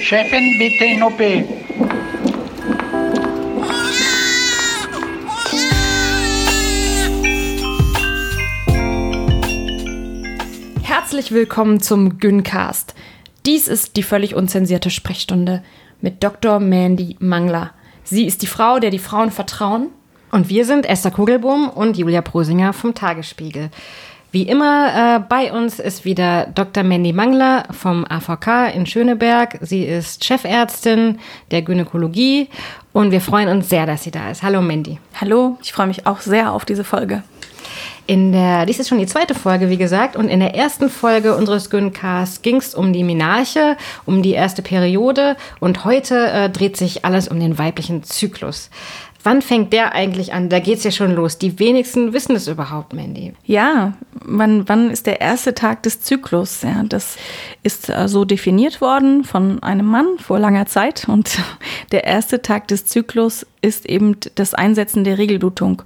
Chefin, bitte in OP. Herzlich willkommen zum Gyncast. Dies ist die völlig unzensierte Sprechstunde mit Dr. Mandy Mangler. Sie ist die Frau, der die Frauen vertrauen. Und wir sind Esther Kugelbohm und Julia Prosinger vom Tagesspiegel. Wie immer äh, bei uns ist wieder Dr. Mandy Mangler vom AVK in Schöneberg. Sie ist Chefärztin der Gynäkologie und wir freuen uns sehr, dass sie da ist. Hallo Mandy. Hallo, ich freue mich auch sehr auf diese Folge. In der, dies ist schon die zweite Folge, wie gesagt, und in der ersten Folge unseres Gyncasts ging es um die Menarche, um die erste Periode und heute äh, dreht sich alles um den weiblichen Zyklus. Wann fängt der eigentlich an? Da geht's ja schon los. Die wenigsten wissen es überhaupt, Mandy. Ja, wann, wann ist der erste Tag des Zyklus? Ja, das ist äh, so definiert worden von einem Mann vor langer Zeit. Und der erste Tag des Zyklus ist eben das Einsetzen der Regelblutung.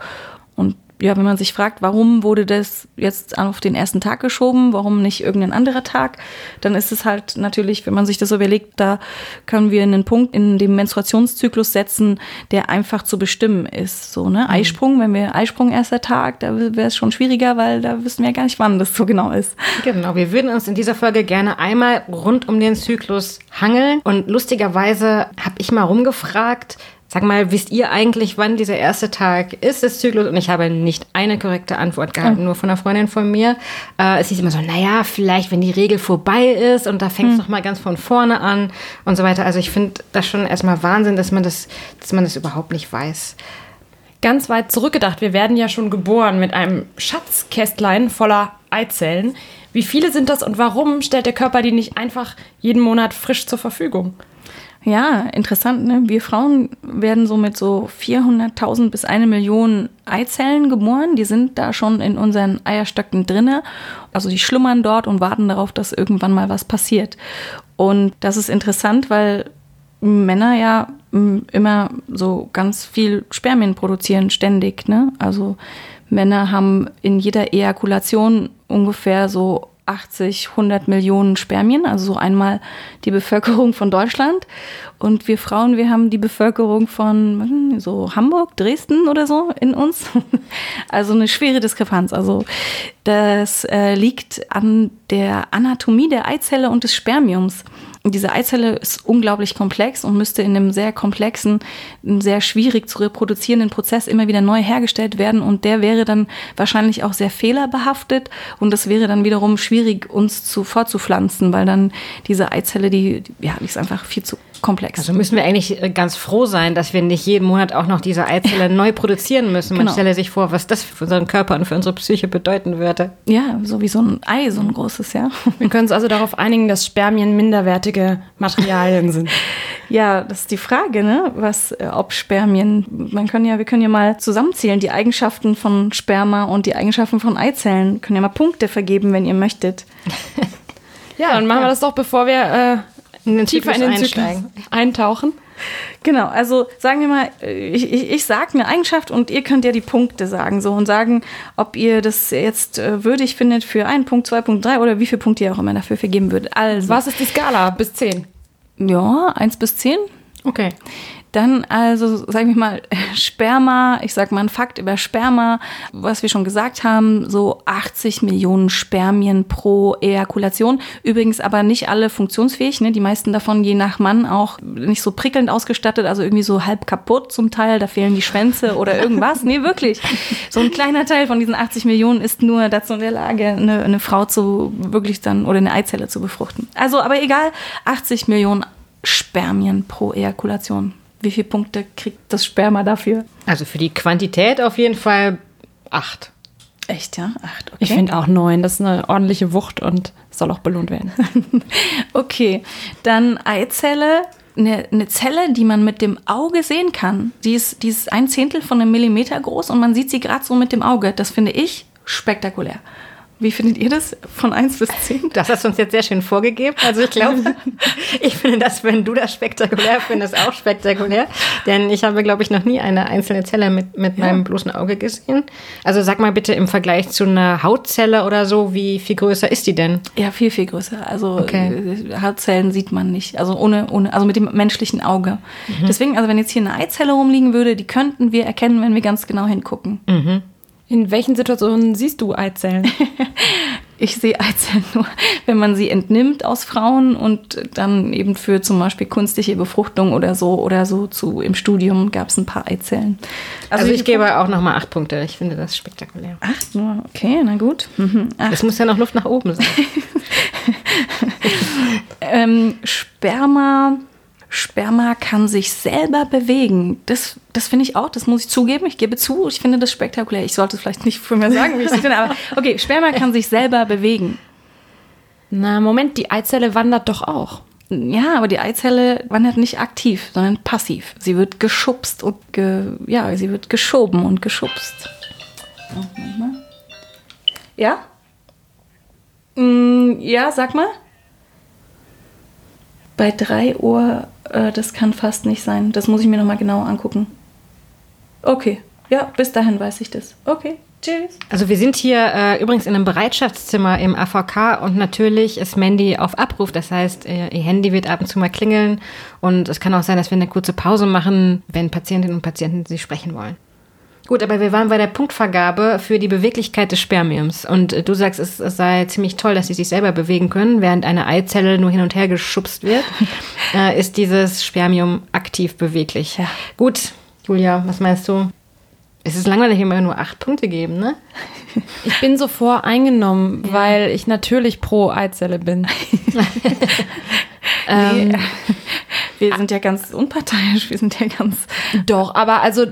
Ja, wenn man sich fragt, warum wurde das jetzt auf den ersten Tag geschoben, warum nicht irgendein anderer Tag, dann ist es halt natürlich, wenn man sich das so überlegt, da können wir einen Punkt in dem Menstruationszyklus setzen, der einfach zu bestimmen ist. So, ne? Mhm. Eisprung, wenn wir Eisprung erster Tag, da wäre es schon schwieriger, weil da wissen wir gar nicht, wann das so genau ist. Genau, wir würden uns in dieser Folge gerne einmal rund um den Zyklus hangeln. Und lustigerweise habe ich mal rumgefragt, Sag mal, wisst ihr eigentlich, wann dieser erste Tag ist des Zyklus? Und ich habe nicht eine korrekte Antwort gehabt, mhm. nur von einer Freundin von mir. Äh, es hieß immer so, naja, vielleicht, wenn die Regel vorbei ist und da fängt es mhm. noch mal ganz von vorne an und so weiter. Also ich finde das schon erstmal Wahnsinn, dass man das, dass man das überhaupt nicht weiß. Ganz weit zurückgedacht, wir werden ja schon geboren mit einem Schatzkästlein voller Eizellen. Wie viele sind das und warum stellt der Körper die nicht einfach jeden Monat frisch zur Verfügung? Ja, interessant. Ne? Wir Frauen werden so mit so 400.000 bis eine Million Eizellen geboren. Die sind da schon in unseren Eierstöcken drinne. Also die schlummern dort und warten darauf, dass irgendwann mal was passiert. Und das ist interessant, weil Männer ja immer so ganz viel Spermien produzieren, ständig. Ne? Also Männer haben in jeder Ejakulation ungefähr so 80, 100 Millionen Spermien, also so einmal die Bevölkerung von Deutschland. Und wir Frauen, wir haben die Bevölkerung von so Hamburg, Dresden oder so in uns. Also eine schwere Diskrepanz. Also das äh, liegt an der Anatomie der Eizelle und des Spermiums diese Eizelle ist unglaublich komplex und müsste in einem sehr komplexen, sehr schwierig zu reproduzierenden Prozess immer wieder neu hergestellt werden und der wäre dann wahrscheinlich auch sehr fehlerbehaftet und das wäre dann wiederum schwierig uns zu fortzupflanzen, weil dann diese Eizelle, die, ja, die ist einfach viel zu komplex. Also müssen wir eigentlich äh, ganz froh sein, dass wir nicht jeden Monat auch noch diese Eizelle neu produzieren müssen. Man genau. stelle sich vor, was das für unseren Körper und für unsere Psyche bedeuten würde. Ja, so wie so ein Ei, so ein großes, ja. Wir können uns also darauf einigen, dass Spermien minderwertige Materialien sind. ja, das ist die Frage, ne? Was, äh, ob Spermien, man kann ja, wir können ja mal zusammenzählen, die Eigenschaften von Sperma und die Eigenschaften von Eizellen. Können ja mal Punkte vergeben, wenn ihr möchtet. ja, dann machen ja. wir das doch, bevor wir äh, in den tiefer in den einsteigen. Zyklus eintauchen. Genau, also sagen wir mal, ich, ich, ich sage eine Eigenschaft und ihr könnt ja die Punkte sagen so und sagen, ob ihr das jetzt äh, würdig findet für einen Punkt, zwei Punkt, drei oder wie viele Punkte ihr auch immer dafür vergeben würdet. Also, Was ist die Skala bis zehn? Ja, eins bis zehn. Okay. Dann also, sag ich mal, Sperma, ich sag mal ein Fakt über Sperma, was wir schon gesagt haben, so 80 Millionen Spermien pro Ejakulation. Übrigens aber nicht alle funktionsfähig, ne? die meisten davon je nach Mann auch nicht so prickelnd ausgestattet, also irgendwie so halb kaputt zum Teil, da fehlen die Schwänze oder irgendwas. nee, wirklich. So ein kleiner Teil von diesen 80 Millionen ist nur dazu in der Lage, eine, eine Frau zu wirklich dann oder eine Eizelle zu befruchten. Also, aber egal, 80 Millionen Spermien pro Ejakulation wie viele Punkte kriegt das Sperma dafür? Also für die Quantität auf jeden Fall acht. Echt, ja? Acht, okay. Ich finde auch neun. Das ist eine ordentliche Wucht und soll auch belohnt werden. okay, dann Eizelle. Eine, eine, Zelle, die man mit dem Auge sehen kann. Die ist, die ist ein Zehntel von einem Millimeter groß und man sieht sie gerade so mit dem Auge. Das finde ich spektakulär. Wie findet ihr das von 1 bis 10? Das hast du uns jetzt sehr schön vorgegeben. Also ich glaube, ich finde das, wenn du das spektakulär findest, auch spektakulär. Denn ich habe, glaube ich, noch nie eine einzelne Zelle mit, mit ja. meinem bloßen Auge gesehen. Also sag mal bitte im Vergleich zu einer Hautzelle oder so, wie viel größer ist die denn? Ja, viel, viel größer. Also okay. Äh, Hautzellen sieht man nicht. Also ohne, ohne, also mit dem menschlichen Auge. Mhm. Deswegen, also wenn jetzt hier eine Eizelle rumliegen würde, die könnten wir erkennen, wenn wir ganz genau hingucken. Mhm. In welchen Situationen siehst du Eizellen? ich sehe Eizellen nur, wenn man sie entnimmt aus Frauen und dann eben für zum Beispiel künstliche Befruchtung oder so oder so zu im Studium gab es ein paar Eizellen. Also, also ich gebe auch nochmal acht Punkte. Ich finde das spektakulär. Acht nur, okay, na gut. Mhm, es muss ja noch Luft nach oben sein. ähm, Sperma Sperma kann sich selber bewegen. Das, das finde ich auch, das muss ich zugeben. Ich gebe zu, ich finde das spektakulär. Ich sollte es vielleicht nicht für mir sagen, wie ich es finde, aber okay, Sperma kann sich selber bewegen. Na, Moment, die Eizelle wandert doch auch. Ja, aber die Eizelle wandert nicht aktiv, sondern passiv. Sie wird geschubst und ge, ja, sie wird geschoben und geschubst. Ja? Mm, ja, sag mal. Bei 3 Uhr äh, das kann fast nicht sein. Das muss ich mir nochmal genau angucken. Okay, ja, bis dahin weiß ich das. Okay. Tschüss. Also wir sind hier äh, übrigens in einem Bereitschaftszimmer im AVK und natürlich ist Mandy auf Abruf. Das heißt, ihr Handy wird ab und zu mal klingeln und es kann auch sein, dass wir eine kurze Pause machen, wenn Patientinnen und Patienten sie sprechen wollen. Gut, aber wir waren bei der Punktvergabe für die Beweglichkeit des Spermiums. Und äh, du sagst, es, es, sei ziemlich toll, dass sie sich selber bewegen können, während eine Eizelle nur hin und her geschubst wird, äh, ist dieses Spermium aktiv beweglich. Ja. Gut, Julia, was meinst du? Es ist langweilig, immer nur acht Punkte geben, ne? Ich bin so voreingenommen, ja. weil ich natürlich pro Eizelle bin. ähm, wir sind ja ganz unparteiisch, wir sind ja ganz. Doch, aber also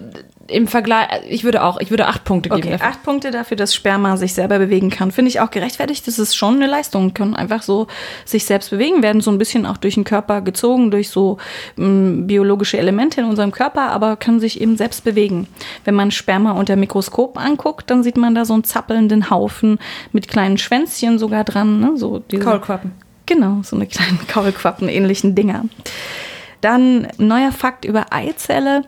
im Vergleich, ich würde auch, ich würde acht Punkte geben. Okay, dafür. acht Punkte dafür, dass Sperma sich selber bewegen kann. Finde ich auch gerechtfertigt. Das ist schon eine Leistung. Können einfach so sich selbst bewegen, werden so ein bisschen auch durch den Körper gezogen, durch so m, biologische Elemente in unserem Körper, aber können sich eben selbst bewegen. Wenn man Sperma unter Mikroskop anguckt, dann sieht man da so einen zappelnden Haufen mit kleinen Schwänzchen sogar dran. Ne? So diese, Kaulquappen. Genau, so eine kleinen Kaulquappen-ähnlichen Dinger. Dann neuer Fakt über Eizelle.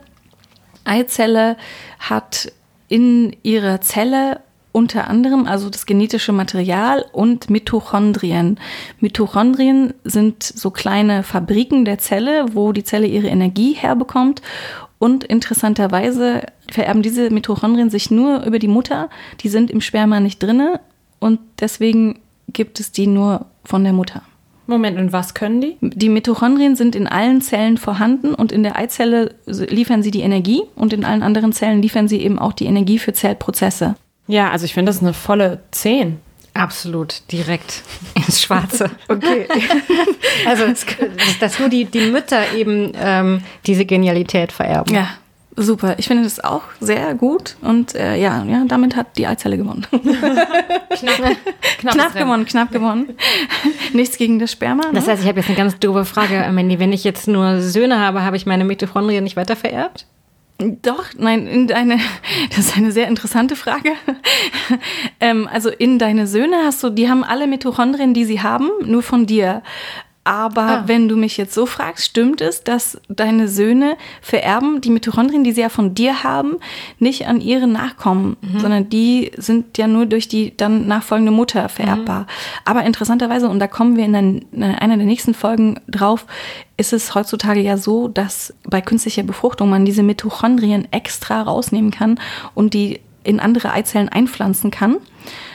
Eizelle hat in ihrer Zelle unter anderem also das genetische Material und Mitochondrien. Mitochondrien sind so kleine Fabriken der Zelle, wo die Zelle ihre Energie herbekommt. Und interessanterweise vererben diese Mitochondrien sich nur über die Mutter. Die sind im Sperma nicht drinne und deswegen gibt es die nur von der Mutter. Moment, und was können die? Die Mitochondrien sind in allen Zellen vorhanden und in der Eizelle liefern sie die Energie und in allen anderen Zellen liefern sie eben auch die Energie für Zellprozesse. Ja, also ich finde das eine volle 10. Absolut, direkt ins Schwarze. Okay. also, dass, dass nur die, die Mütter eben ähm, diese Genialität vererben. Ja, Super, ich finde das auch sehr gut und äh, ja, ja, damit hat die Eizelle gewonnen. knapp, knapp gewonnen, knapp gewonnen. Nichts gegen das Sperma. Ne? Das heißt, ich habe jetzt eine ganz doofe Frage, Mandy. Wenn ich jetzt nur Söhne habe, habe ich meine Mitochondrien nicht weiter vererbt? Doch, nein, in deine, das ist eine sehr interessante Frage. ähm, also in deine Söhne hast du, die haben alle Mitochondrien, die sie haben, nur von dir. Aber ah. wenn du mich jetzt so fragst, stimmt es, dass deine Söhne vererben die Mitochondrien, die sie ja von dir haben, nicht an ihre Nachkommen, mhm. sondern die sind ja nur durch die dann nachfolgende Mutter vererbbar. Mhm. Aber interessanterweise, und da kommen wir in einer der nächsten Folgen drauf, ist es heutzutage ja so, dass bei künstlicher Befruchtung man diese Mitochondrien extra rausnehmen kann und die in andere Eizellen einpflanzen kann.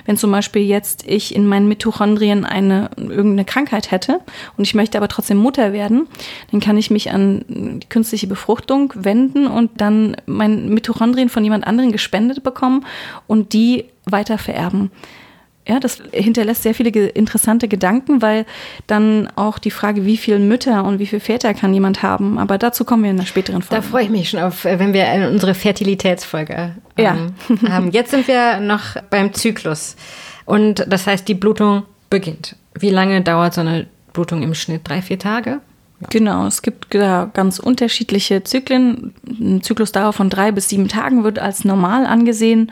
Wenn zum Beispiel jetzt ich in meinen Mitochondrien eine irgendeine Krankheit hätte und ich möchte aber trotzdem Mutter werden, dann kann ich mich an die künstliche Befruchtung wenden und dann mein Mitochondrien von jemand anderen gespendet bekommen und die weiter vererben. Ja, das hinterlässt sehr viele interessante Gedanken, weil dann auch die Frage, wie viele Mütter und wie viele Väter kann jemand haben, aber dazu kommen wir in einer späteren Folge. Da freue ich mich schon auf, wenn wir unsere Fertilitätsfolge ja. Ähm, haben. Jetzt sind wir noch beim Zyklus und das heißt, die Blutung beginnt. Wie lange dauert so eine Blutung im Schnitt? Drei, vier Tage? Genau, es gibt da ganz unterschiedliche Zyklen. Ein Zyklusdauer von drei bis sieben Tagen wird als normal angesehen.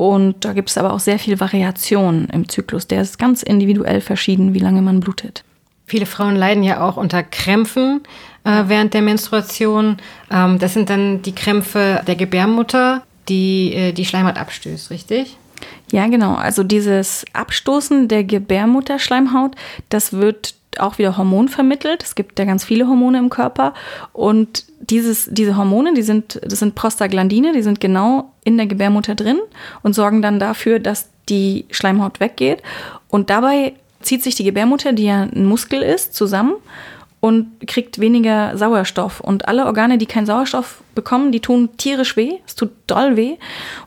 Und da gibt es aber auch sehr viel Variation im Zyklus. Der ist ganz individuell verschieden, wie lange man blutet. Viele Frauen leiden ja auch unter Krämpfen äh, während der Menstruation. Ähm, das sind dann die Krämpfe der Gebärmutter, die äh, die Schleimhaut abstößt, richtig? Ja, genau. Also dieses Abstoßen der Gebärmutterschleimhaut, das wird auch wieder Hormon vermittelt. Es gibt ja ganz viele Hormone im Körper. Und dieses, diese Hormone, die sind, das sind Prostaglandine, die sind genau in der Gebärmutter drin und sorgen dann dafür, dass die Schleimhaut weggeht. Und dabei zieht sich die Gebärmutter, die ja ein Muskel ist, zusammen und kriegt weniger Sauerstoff. Und alle Organe, die keinen Sauerstoff bekommen, die tun tierisch weh. Es tut doll weh.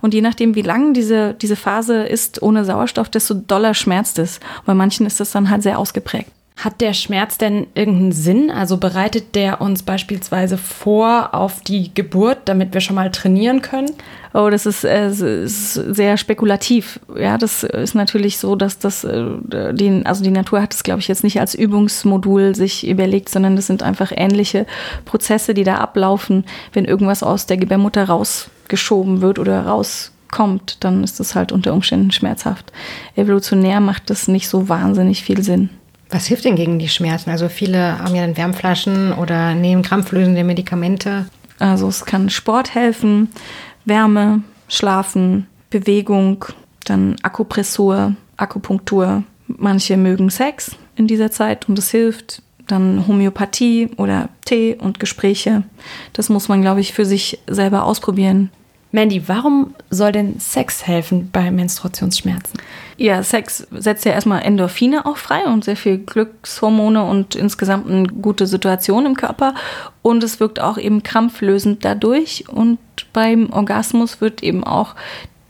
Und je nachdem, wie lang diese, diese Phase ist ohne Sauerstoff, desto doller schmerzt es. Bei manchen ist das dann halt sehr ausgeprägt. Hat der Schmerz denn irgendeinen Sinn? Also bereitet der uns beispielsweise vor auf die Geburt, damit wir schon mal trainieren können? Oh, das ist, äh, ist sehr spekulativ. Ja, das ist natürlich so, dass das, äh, die, also die Natur hat das, glaube ich, jetzt nicht als Übungsmodul sich überlegt, sondern das sind einfach ähnliche Prozesse, die da ablaufen. Wenn irgendwas aus der Gebärmutter rausgeschoben wird oder rauskommt, dann ist das halt unter Umständen schmerzhaft. Evolutionär macht das nicht so wahnsinnig viel Sinn. Was hilft denn gegen die Schmerzen? Also viele haben ja dann Wärmflaschen oder nehmen krampflösende Medikamente. Also es kann Sport helfen, Wärme, Schlafen, Bewegung, dann Akupressur, Akupunktur. Manche mögen Sex in dieser Zeit und es hilft. Dann Homöopathie oder Tee und Gespräche. Das muss man, glaube ich, für sich selber ausprobieren. Mandy, warum soll denn Sex helfen bei Menstruationsschmerzen? Ja, Sex setzt ja erstmal Endorphine auch frei und sehr viel Glückshormone und insgesamt eine gute Situation im Körper. Und es wirkt auch eben krampflösend dadurch. Und beim Orgasmus wird eben auch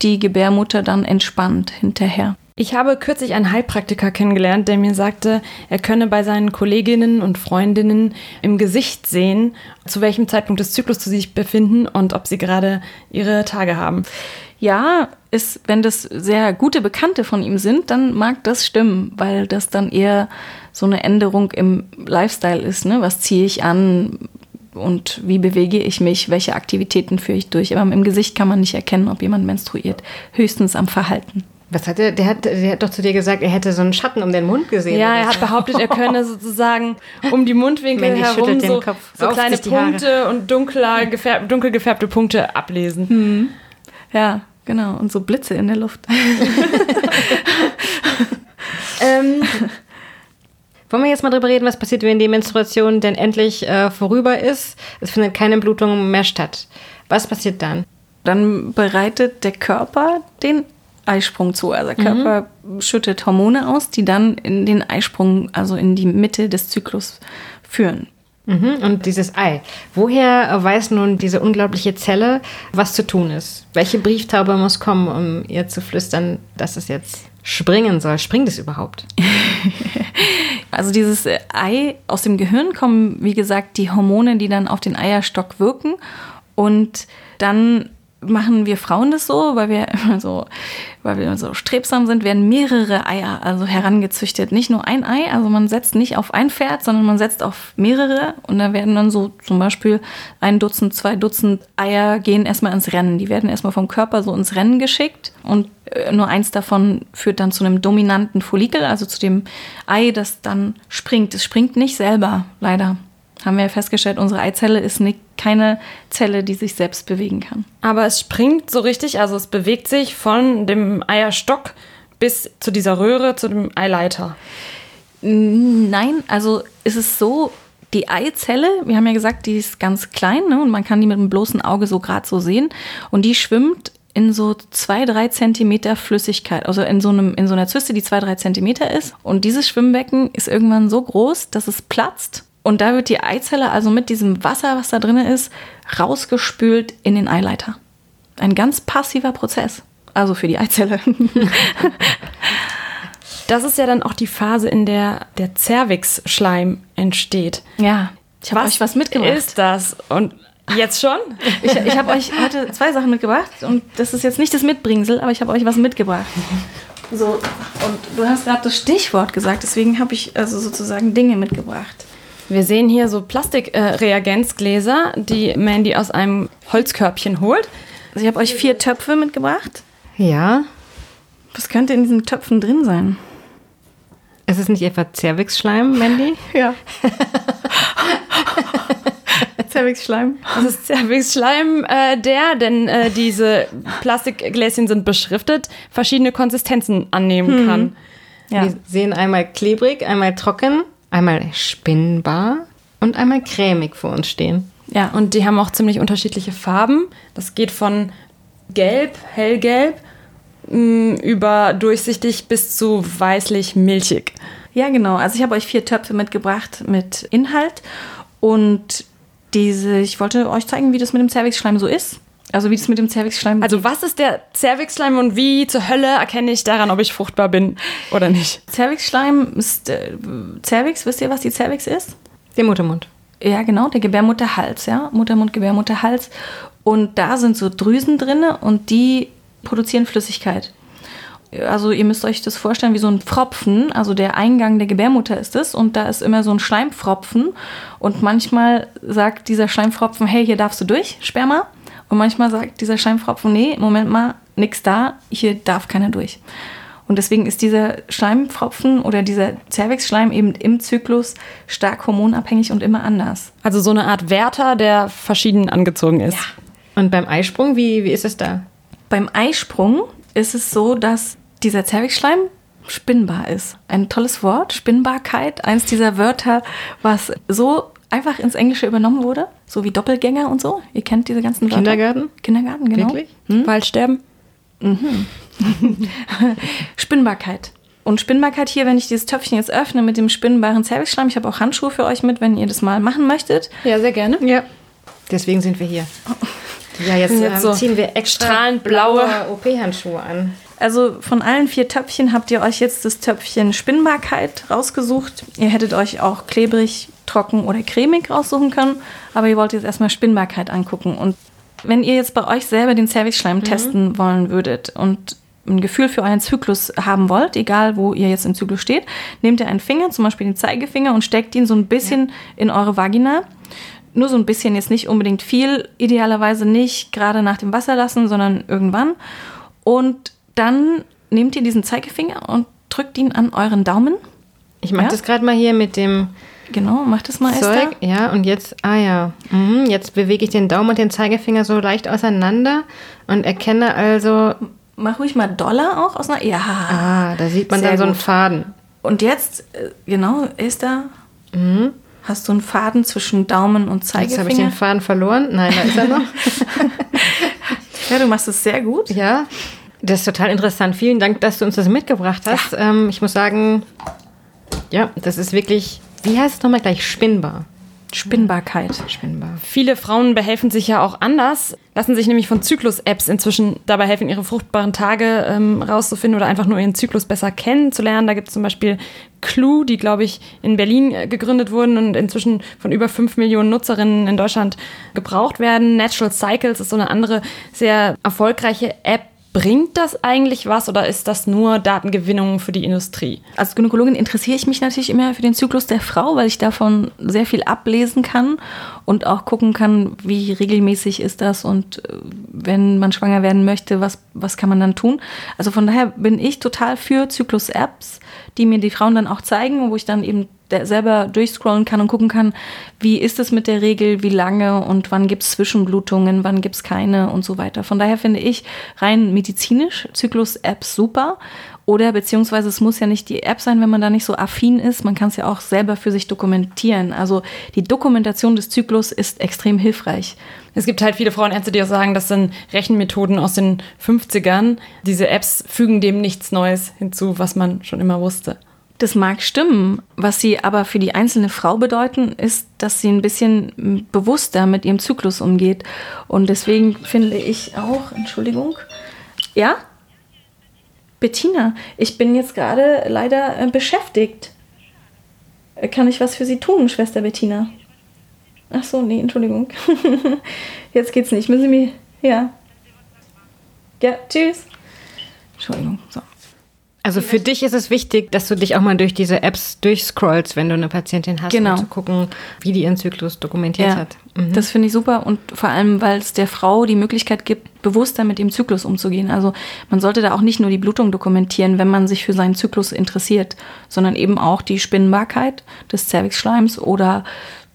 die Gebärmutter dann entspannt hinterher. Ich habe kürzlich einen Heilpraktiker kennengelernt, der mir sagte, er könne bei seinen Kolleginnen und Freundinnen im Gesicht sehen, zu welchem Zeitpunkt des Zyklus sie sich befinden und ob sie gerade ihre Tage haben. Ja, ist, wenn das sehr gute Bekannte von ihm sind, dann mag das stimmen, weil das dann eher so eine Änderung im Lifestyle ist. Ne? Was ziehe ich an und wie bewege ich mich, welche Aktivitäten führe ich durch. Aber im Gesicht kann man nicht erkennen, ob jemand menstruiert, höchstens am Verhalten. Was hat er? Der hat, der hat doch zu dir gesagt, er hätte so einen Schatten um den Mund gesehen. Ja, er hat behauptet, er könne sozusagen um die Mundwinkel Mandy herum so, so kleine Punkte und dunkler, gefärb, dunkel gefärbte Punkte ablesen. Hm. Ja, genau. Und so Blitze in der Luft. ähm, wollen wir jetzt mal drüber reden, was passiert, wenn die Menstruation denn endlich äh, vorüber ist? Es findet keine Blutung mehr statt. Was passiert dann? Dann bereitet der Körper den Eisprung zu. Also der Körper mhm. schüttet Hormone aus, die dann in den Eisprung, also in die Mitte des Zyklus führen. Mhm. Und dieses Ei. Woher weiß nun diese unglaubliche Zelle, was zu tun ist? Welche Brieftaube muss kommen, um ihr zu flüstern, dass es jetzt springen soll? Springt es überhaupt? also dieses Ei, aus dem Gehirn kommen, wie gesagt, die Hormone, die dann auf den Eierstock wirken. Und dann machen wir Frauen das so, weil wir immer so, weil wir so strebsam sind, werden mehrere Eier also herangezüchtet. Nicht nur ein Ei, also man setzt nicht auf ein Pferd, sondern man setzt auf mehrere und da werden dann so zum Beispiel ein Dutzend, zwei Dutzend Eier gehen erstmal ins Rennen. Die werden erstmal vom Körper so ins Rennen geschickt und äh, nur eins davon führt dann zu einem dominanten Follikel, also zu dem Ei, das dann springt. Es springt nicht selber, leider haben wir ja festgestellt, unsere Eizelle ist nicht, keine Zelle, die sich selbst bewegen kann. Aber es springt so richtig, also es bewegt sich von dem Eierstock bis zu dieser Röhre, zu dem Eileiter. Nein, also ist es so, die Eizelle, wir haben ja gesagt, die ist ganz klein ne, und man kann die mit dem bloßen Auge so gerade so sehen und die schwimmt in so zwei, drei Zentimeter Flüssigkeit, also in so, einem, in so einer Zyste, die zwei, drei Zentimeter ist. Und dieses Schwimmbecken ist irgendwann so groß, dass es platzt und da wird die Eizelle also mit diesem Wasser, was da drin ist, rausgespült in den Eileiter. Ein ganz passiver Prozess. Also für die Eizelle. das ist ja dann auch die Phase, in der der Cervix-Schleim entsteht. Ja. Ich habe euch was mitgebracht. Ist das? Und jetzt schon? ich ich habe euch heute zwei Sachen mitgebracht und das ist jetzt nicht das Mitbringsel, aber ich habe euch was mitgebracht. So, und du hast gerade das Stichwort gesagt, deswegen habe ich also sozusagen Dinge mitgebracht. Wir sehen hier so Plastikreagenzgläser, äh, die Mandy aus einem Holzkörbchen holt. Also ich habe euch vier Töpfe mitgebracht. Ja. Was könnte in diesen Töpfen drin sein? Ist es nicht etwa Zervixschleim, Mandy? Ja. Zervixschleim. Das ist Zervixschleim, äh, der, denn äh, diese Plastikgläschen sind beschriftet, verschiedene Konsistenzen annehmen kann. Ja. Wir sehen einmal klebrig, einmal trocken, einmal spinnbar und einmal cremig vor uns stehen. Ja, und die haben auch ziemlich unterschiedliche Farben. Das geht von gelb, hellgelb, mh, über durchsichtig bis zu weißlich-milchig. Ja, genau. Also ich habe euch vier Töpfe mitgebracht mit Inhalt und diese, ich wollte euch zeigen, wie das mit dem Zervixschleim so ist. Also wie das mit dem Zervixschleim Also was ist der Zervixschleim und wie zur Hölle erkenne ich daran, ob ich fruchtbar bin oder nicht? Zervixschleim ist äh, Zervix, wisst ihr, was die Zervix ist? Der Muttermund. Ja, genau, der Gebärmutterhals, ja. Muttermund, Gebärmutterhals. Und da sind so Drüsen drinne und die produzieren Flüssigkeit. Also ihr müsst euch das vorstellen wie so ein Pfropfen, also der Eingang der Gebärmutter ist es und da ist immer so ein Schleimpfropfen und manchmal sagt dieser Schleimpfropfen, hey, hier darfst du durch, Sperma. Und manchmal sagt dieser Schleimpfropfen, nee, Moment mal, nix da, hier darf keiner durch. Und deswegen ist dieser Schleimpfropfen oder dieser Zervixschleim eben im Zyklus stark hormonabhängig und immer anders. Also so eine Art Wärter, der verschieden angezogen ist. Und beim Eisprung, wie, wie ist es da? Beim Eisprung ist es so, dass dieser Zervixschleim spinnbar ist. Ein tolles Wort, Spinnbarkeit, eins dieser Wörter, was so einfach ins Englische übernommen wurde, so wie Doppelgänger und so. Ihr kennt diese ganzen Wörter. Kindergarten? Kindergarten, genau. Wirklich? Waldsterben? Spinnbarkeit. Und Spinnbarkeit hier, wenn ich dieses Töpfchen jetzt öffne mit dem spinnbaren Zervixschleim, ich habe auch Handschuhe für euch mit, wenn ihr das mal machen möchtet. Ja, sehr gerne. Ja. Deswegen sind wir hier. Ja, jetzt, Jetzt ähm, so ziehen wir extra strahlend blaue- OP-Handschuhe an. Also von allen vier Töpfchen habt ihr euch jetzt das Töpfchen Spinnbarkeit rausgesucht. Ihr hättet euch auch klebrig, trocken oder cremig raussuchen können, aber ihr wollt jetzt erstmal Spinnbarkeit angucken. Und wenn ihr jetzt bei euch selber den Zervixschleim testen wollen würdet und ein Gefühl für euren Zyklus haben wollt, egal wo ihr jetzt im Zyklus steht, nehmt ihr einen Finger, zum Beispiel den Zeigefinger, und steckt ihn so ein bisschen in eure Vagina. Nur so ein bisschen, jetzt nicht unbedingt viel, idealerweise nicht gerade nach dem Wasser lassen, sondern irgendwann. Und dann nehmt ihr diesen Zeigefinger und drückt ihn an euren Daumen. Ich mache Ja? das gerade mal hier mit dem Genau, macht es mal, Esther. Zeug. Ja, und jetzt, ah ja, mhm, jetzt bewege ich den Daumen und den Zeigefinger so leicht auseinander und erkenne also, Mach ruhig mal Dollar auch aus einer. Ja. ah, da sieht man dann so einen gut. Faden. Und jetzt, äh, genau, Esther, hast du einen Faden zwischen Daumen und Jetzt habe ich den Zeigefinger. Faden verloren. Nein, da ist er noch. Ja, du machst es sehr gut. ja, das ist total interessant. Vielen Dank, dass du uns das mitgebracht hast. Ähm, ich muss sagen, ja, das ist wirklich, wie heißt es nochmal gleich? Spinnbar. Spinnbarkeit. Spinnbar. Viele Frauen behelfen sich ja auch anders, lassen sich nämlich von Zyklus-Apps inzwischen dabei helfen, ihre fruchtbaren Tage ähm, rauszufinden oder einfach nur ihren Zyklus besser kennenzulernen. Da gibt es zum Beispiel Clue, die, glaube ich, in Berlin äh, gegründet wurden und inzwischen von über 5 Millionen Nutzerinnen in Deutschland gebraucht werden. Natural Cycles ist so eine andere sehr erfolgreiche App. Bringt das eigentlich was oder ist das nur Datengewinnung für die Industrie? Als Gynäkologin interessiere ich mich natürlich immer für den Zyklus der Frau, weil ich davon sehr viel ablesen kann und auch gucken kann, wie regelmäßig ist das und äh, wenn man schwanger werden möchte, was, was kann man dann tun. Also von daher bin ich total für Zyklus-Apps, die mir die Frauen dann auch zeigen, wo ich dann eben selber durchscrollen kann und gucken kann, wie ist es mit der Regel, wie lange und wann gibt es Zwischenblutungen, wann gibt es keine und so weiter. Von daher finde ich rein medizinisch Zyklus-Apps super. Oder beziehungsweise es muss ja nicht die App sein, wenn man da nicht so affin ist. Man kann es ja auch selber für sich dokumentieren. Also die Dokumentation des Zyklus ist extrem hilfreich. Es gibt halt viele Frauenärzte, die auch sagen, das sind Rechenmethoden aus den 50ern. Diese Apps fügen dem nichts Neues hinzu, was man schon immer wusste. Das mag stimmen. Was sie aber für die einzelne Frau bedeuten, ist, dass sie ein bisschen bewusster mit ihrem Zyklus umgeht. Und deswegen finde ich auch, Entschuldigung, ja? Bettina, ich bin jetzt gerade leider äh, beschäftigt. Äh, Kann ich was für Sie tun, Schwester Bettina? Ach so, nee, Entschuldigung. Jetzt geht's nicht. Müssen Sie mir. Ja. Ja, tschüss. Entschuldigung. So. Also für dich ist es wichtig, dass du dich auch mal durch diese Apps durchscrollst, wenn du eine Patientin hast, Genau. um zu gucken, wie die ihren Zyklus dokumentiert Ja, hat. Mhm. das finde ich super und vor allem, weil es der Frau die Möglichkeit gibt, bewusster mit dem Zyklus umzugehen. Also man sollte da auch nicht nur die Blutung dokumentieren, wenn man sich für seinen Zyklus interessiert, sondern eben auch die Spinnbarkeit des Zervixschleims oder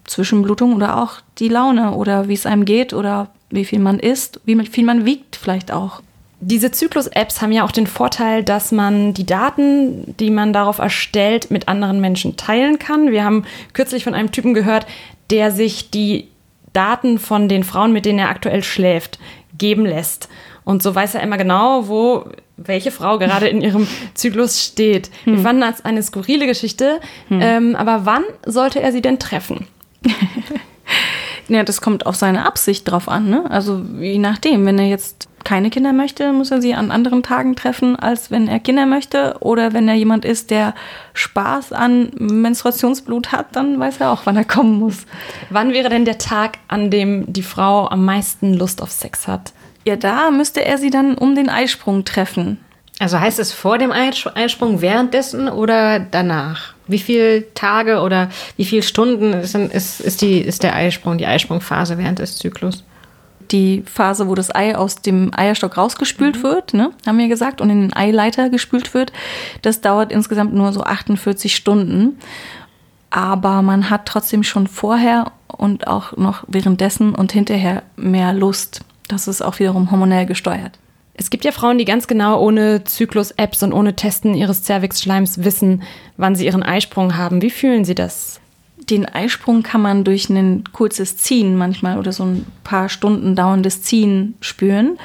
Zwischenblutung oder auch die Laune oder wie es einem geht oder wie viel man isst, wie viel man wiegt vielleicht auch. Diese Zyklus-Apps haben ja auch den Vorteil, dass man die Daten, die man darauf erstellt, mit anderen Menschen teilen kann. Wir haben kürzlich von einem Typen gehört, der sich die Daten von den Frauen, mit denen er aktuell schläft, geben lässt. Und so weiß er immer genau, wo welche Frau gerade in ihrem Zyklus steht. Wir fanden das eine skurrile Geschichte. Ähm, aber wann sollte er sie denn treffen? Ja, das kommt auf seine Absicht drauf an. Ne? Also je nachdem, wenn er jetzt keine Kinder möchte, muss er sie an anderen Tagen treffen, als wenn er Kinder möchte. Oder wenn er jemand ist, der Spaß an Menstruationsblut hat, dann weiß er auch, wann er kommen muss. Wann wäre denn der Tag, an dem die Frau am meisten Lust auf Sex hat? Ja, da müsste er sie dann um den Eisprung treffen. Also heißt es vor dem Eis- Eisprung, währenddessen oder danach? Wie viele Tage oder wie viele Stunden ist, ist, ist, die, ist der Eisprung, die Eisprungphase während des Zyklus? Die Phase, wo das Ei aus dem Eierstock rausgespült wird, ne, haben wir gesagt, und in den Eileiter gespült wird, das dauert insgesamt nur so 48 Stunden. Aber man hat trotzdem schon vorher und auch noch währenddessen und hinterher mehr Lust. Das ist auch wiederum hormonell gesteuert. Es gibt ja Frauen, die ganz genau ohne Zyklus-Apps und ohne Testen ihres Cervix-Schleims wissen, wann sie ihren Eisprung haben. Wie fühlen sie das? Den Eisprung kann man durch ein kurzes Ziehen manchmal oder so ein paar Stunden dauerndes Ziehen spüren.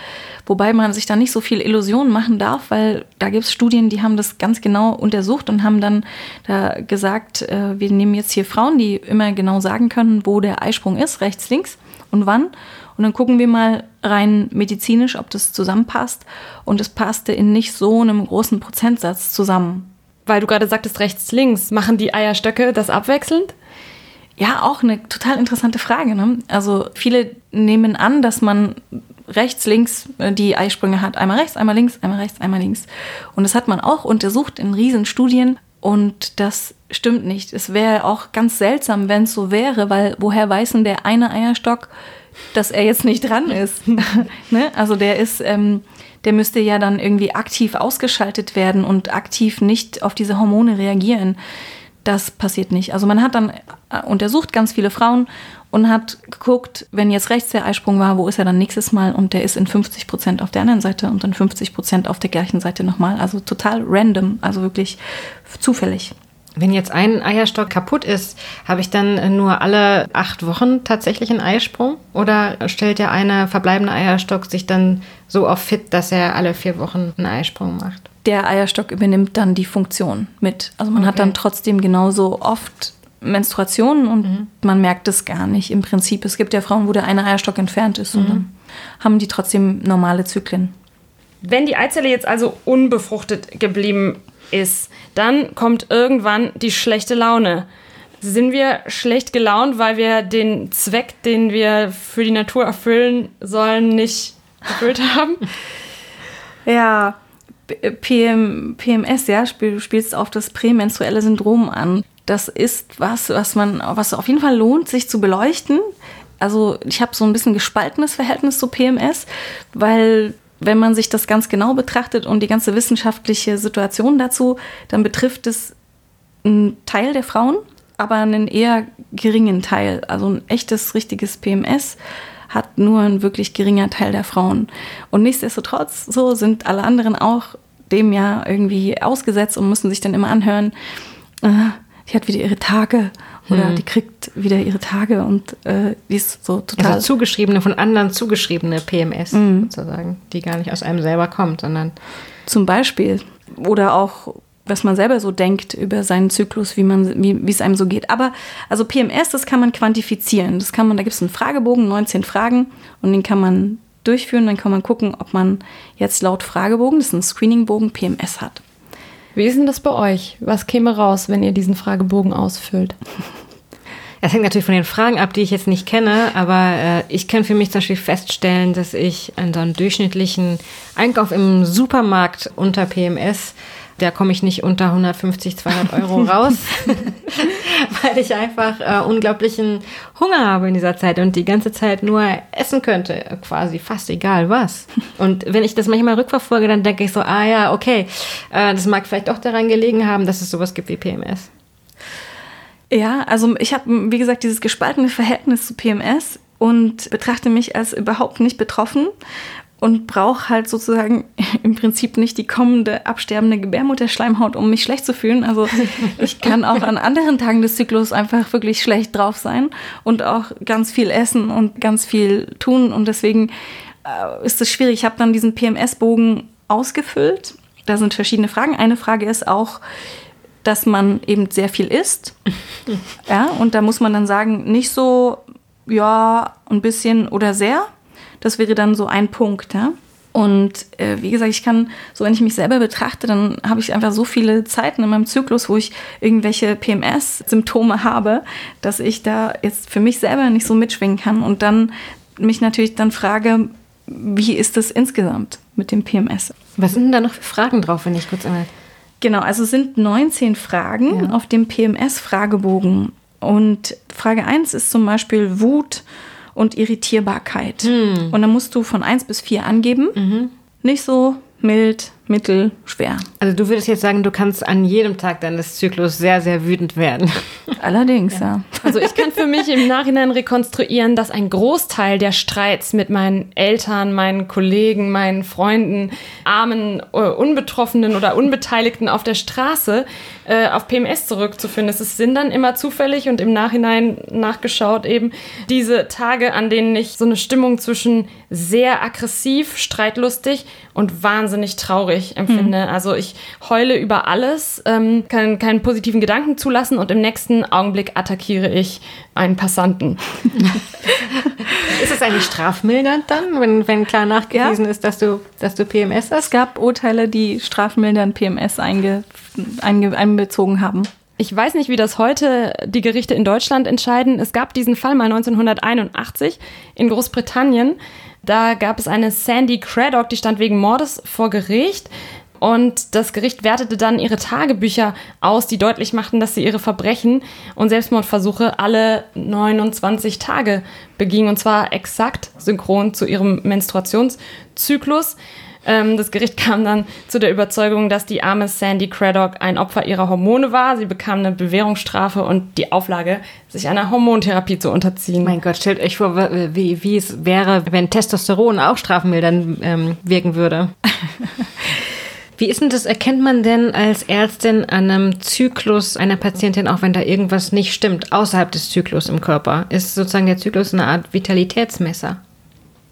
Wobei man sich da nicht so viel Illusionen machen darf, weil da gibt es Studien, die haben das ganz genau untersucht und haben dann da gesagt, äh, wir nehmen jetzt hier Frauen, die immer genau sagen können, wo der Eisprung ist, rechts, links und wann. Und dann gucken wir mal rein medizinisch, ob das zusammenpasst. Und es passte in nicht so einem großen Prozentsatz zusammen. Weil du gerade sagtest, rechts, links. Machen die Eierstöcke das abwechselnd? Ja, auch eine total interessante Frage. Ne? Also viele nehmen an, dass man rechts, links äh, die Eisprünge hat. Einmal rechts, einmal links, einmal rechts, einmal links. Und das hat man auch untersucht in Riesenstudien. Und das stimmt nicht. Es wäre auch ganz seltsam, wenn es so wäre, weil woher weiß denn der eine Eierstock, dass er jetzt nicht dran ist? ne? Also der ist, ähm, der müsste ja dann irgendwie aktiv ausgeschaltet werden und aktiv nicht auf diese Hormone reagieren. Das passiert nicht. Also man hat dann äh, untersucht ganz viele Frauen und hat geguckt, wenn jetzt rechts der Eisprung war, wo ist er dann nächstes Mal? Und der ist in 50 Prozent auf der anderen Seite und dann 50 Prozent auf der gleichen Seite nochmal. Also total random, also wirklich zufällig. Wenn jetzt ein Eierstock kaputt ist, habe ich dann nur alle acht Wochen tatsächlich einen Eisprung? Oder stellt der eine verbleibende Eierstock sich dann so auf fit, dass er alle vier Wochen einen Eisprung macht? Der Eierstock übernimmt dann die Funktion mit. Also man hat Okay. dann trotzdem genauso oft Menstruationen und man merkt es gar nicht im Prinzip. Es gibt ja Frauen, wo der eine Eierstock entfernt ist und dann haben die trotzdem normale Zyklen. Wenn die Eizelle jetzt also unbefruchtet geblieben ist, dann kommt irgendwann die schlechte Laune. Sind wir schlecht gelaunt, weil wir den Zweck, den wir für die Natur erfüllen sollen, nicht erfüllt haben? Ja, PM, PMS, ja, spiel, spielst auf das prämenstruelle Syndrom an. Das ist was, was man, was auf jeden Fall lohnt, sich zu beleuchten. Also ich habe so ein bisschen gespaltenes Verhältnis zu PMS, weil wenn man sich das ganz genau betrachtet und die ganze wissenschaftliche Situation dazu, dann betrifft es einen Teil der Frauen, aber einen eher geringen Teil. Also ein echtes, richtiges PMS hat nur ein wirklich geringer Teil der Frauen. Und nichtsdestotrotz, so sind alle anderen auch dem ja irgendwie ausgesetzt und müssen sich dann immer anhören, äh, die hat wieder ihre Tage oder die kriegt wieder ihre Tage und äh, die ist so total. Also zugeschriebene, von anderen zugeschriebene PMS sozusagen, die gar nicht aus einem selber kommt, sondern Zum Beispiel. Oder auch, was man selber so denkt über seinen Zyklus, wie, man, wie es einem so geht. Aber also PMS, das kann man quantifizieren. Das kann man, da gibt es einen Fragebogen, 19 Fragen, und den kann man durchführen. Dann kann man gucken, ob man jetzt laut Fragebogen, das ist ein Screeningbogen, PMS hat. Wie ist denn das bei euch? Was käme raus, wenn ihr diesen Fragebogen ausfüllt? Es hängt natürlich von den Fragen ab, die ich jetzt nicht kenne, aber äh, ich kann für mich zum Beispiel feststellen, dass ich an so einem durchschnittlichen Einkauf im Supermarkt unter PMS Da komme ich nicht unter 150, 200 Euro raus, weil ich einfach äh, unglaublichen Hunger habe in dieser Zeit und die ganze Zeit nur essen könnte, quasi fast egal was. Und wenn ich das manchmal rückverfolge, dann denke ich so, ah ja, okay, äh, das mag vielleicht auch daran gelegen haben, dass es sowas gibt wie PMS. Ja, also ich habe, wie gesagt, dieses gespaltene Verhältnis zu PMS und betrachte mich als überhaupt nicht betroffen und brauche halt sozusagen im Prinzip nicht die kommende absterbende Gebärmutterschleimhaut, um mich schlecht zu fühlen. Also ich kann auch an anderen Tagen des Zyklus einfach wirklich schlecht drauf sein und auch ganz viel essen und ganz viel tun und deswegen äh, ist es schwierig. Ich habe dann diesen PMS-Bogen ausgefüllt. Da sind verschiedene Fragen. Eine Frage ist auch, dass man eben sehr viel isst. Ja, und da muss man dann sagen, nicht so, ja, ein bisschen oder sehr. Das wäre dann so ein Punkt, ja. Und äh, wie gesagt, ich kann, so wenn ich mich selber betrachte, dann habe ich einfach so viele Zeiten in meinem Zyklus, wo ich irgendwelche PMS-Symptome habe, dass ich da jetzt für mich selber nicht so mitschwingen kann. Und dann mich natürlich dann frage, wie ist das insgesamt mit dem PMS? Was sind denn da noch für Fragen drauf, wenn ich kurz einmal. Genau, also es sind 19 Fragen Ja. auf dem PMS-Fragebogen. Und Frage 1 ist zum Beispiel Wut und Irritierbarkeit. Und dann musst du von 1 bis 4 angeben. Nicht so mild, mittel, schwer. Also du würdest jetzt sagen, du kannst an jedem Tag deines Zyklus sehr, sehr wütend werden. Allerdings, ja. Also ich kann für mich im Nachhinein rekonstruieren, dass ein Großteil der Streits mit meinen Eltern, meinen Kollegen, meinen Freunden, armen, äh, Unbetroffenen oder Unbeteiligten auf der Straße äh, auf PMS zurückzuführen ist. Es sind dann immer zufällig und im Nachhinein nachgeschaut eben diese Tage, an denen ich so eine Stimmung zwischen sehr aggressiv, streitlustig und wahnsinnig traurig empfinde. Also ich heule über alles, ähm, kann keinen positiven Gedanken zulassen und im nächsten Augenblick attackiere ich einen Passanten. Ist es eigentlich strafmildernd dann, wenn, wenn klar nachgewiesen ist, dass du, dass du PMS Es hast? gab Urteile, die strafmildern PMS einge, einge, einbezogen haben. Ich weiß nicht, wie das heute die Gerichte in Deutschland entscheiden. Es gab diesen Fall mal 1981 in Großbritannien. Da gab es eine Sandy Craddock, die stand wegen Mordes vor Gericht. Und das Gericht wertete dann ihre Tagebücher aus, die deutlich machten, dass sie ihre Verbrechen und Selbstmordversuche alle 29 Tage beging. Und zwar exakt synchron zu ihrem Menstruationszyklus. Ähm, das Gericht kam dann zu der Überzeugung, dass die arme Sandy Craddock ein Opfer ihrer Hormone war. Sie bekam eine Bewährungsstrafe und die Auflage, sich einer Hormontherapie zu unterziehen. Mein Gott, stellt euch vor, wie, wie es wäre, wenn Testosteron auch strafmildernd ähm, wirken würde. Wie ist denn das? Erkennt man denn als Ärztin an einem Zyklus einer Patientin, auch wenn da irgendwas nicht stimmt, außerhalb des Zyklus im Körper? Ist sozusagen der Zyklus eine Art Vitalitätsmesser?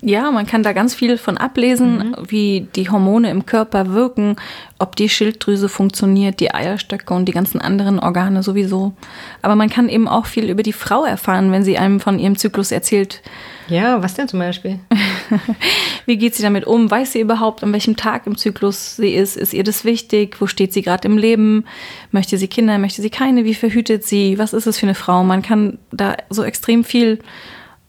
Ja, man kann da ganz viel von ablesen, wie die Hormone im Körper wirken, ob die Schilddrüse funktioniert, die Eierstöcke und die ganzen anderen Organe sowieso. Aber man kann eben auch viel über die Frau erfahren, wenn sie einem von ihrem Zyklus erzählt. Ja, was denn zum Beispiel? Wie geht sie damit um? Weiß sie überhaupt, an welchem Tag im Zyklus sie ist? Ist ihr das wichtig? Wo steht sie gerade im Leben? Möchte sie Kinder? Möchte sie keine? Wie verhütet sie? Was ist es für eine Frau? Man kann da so extrem viel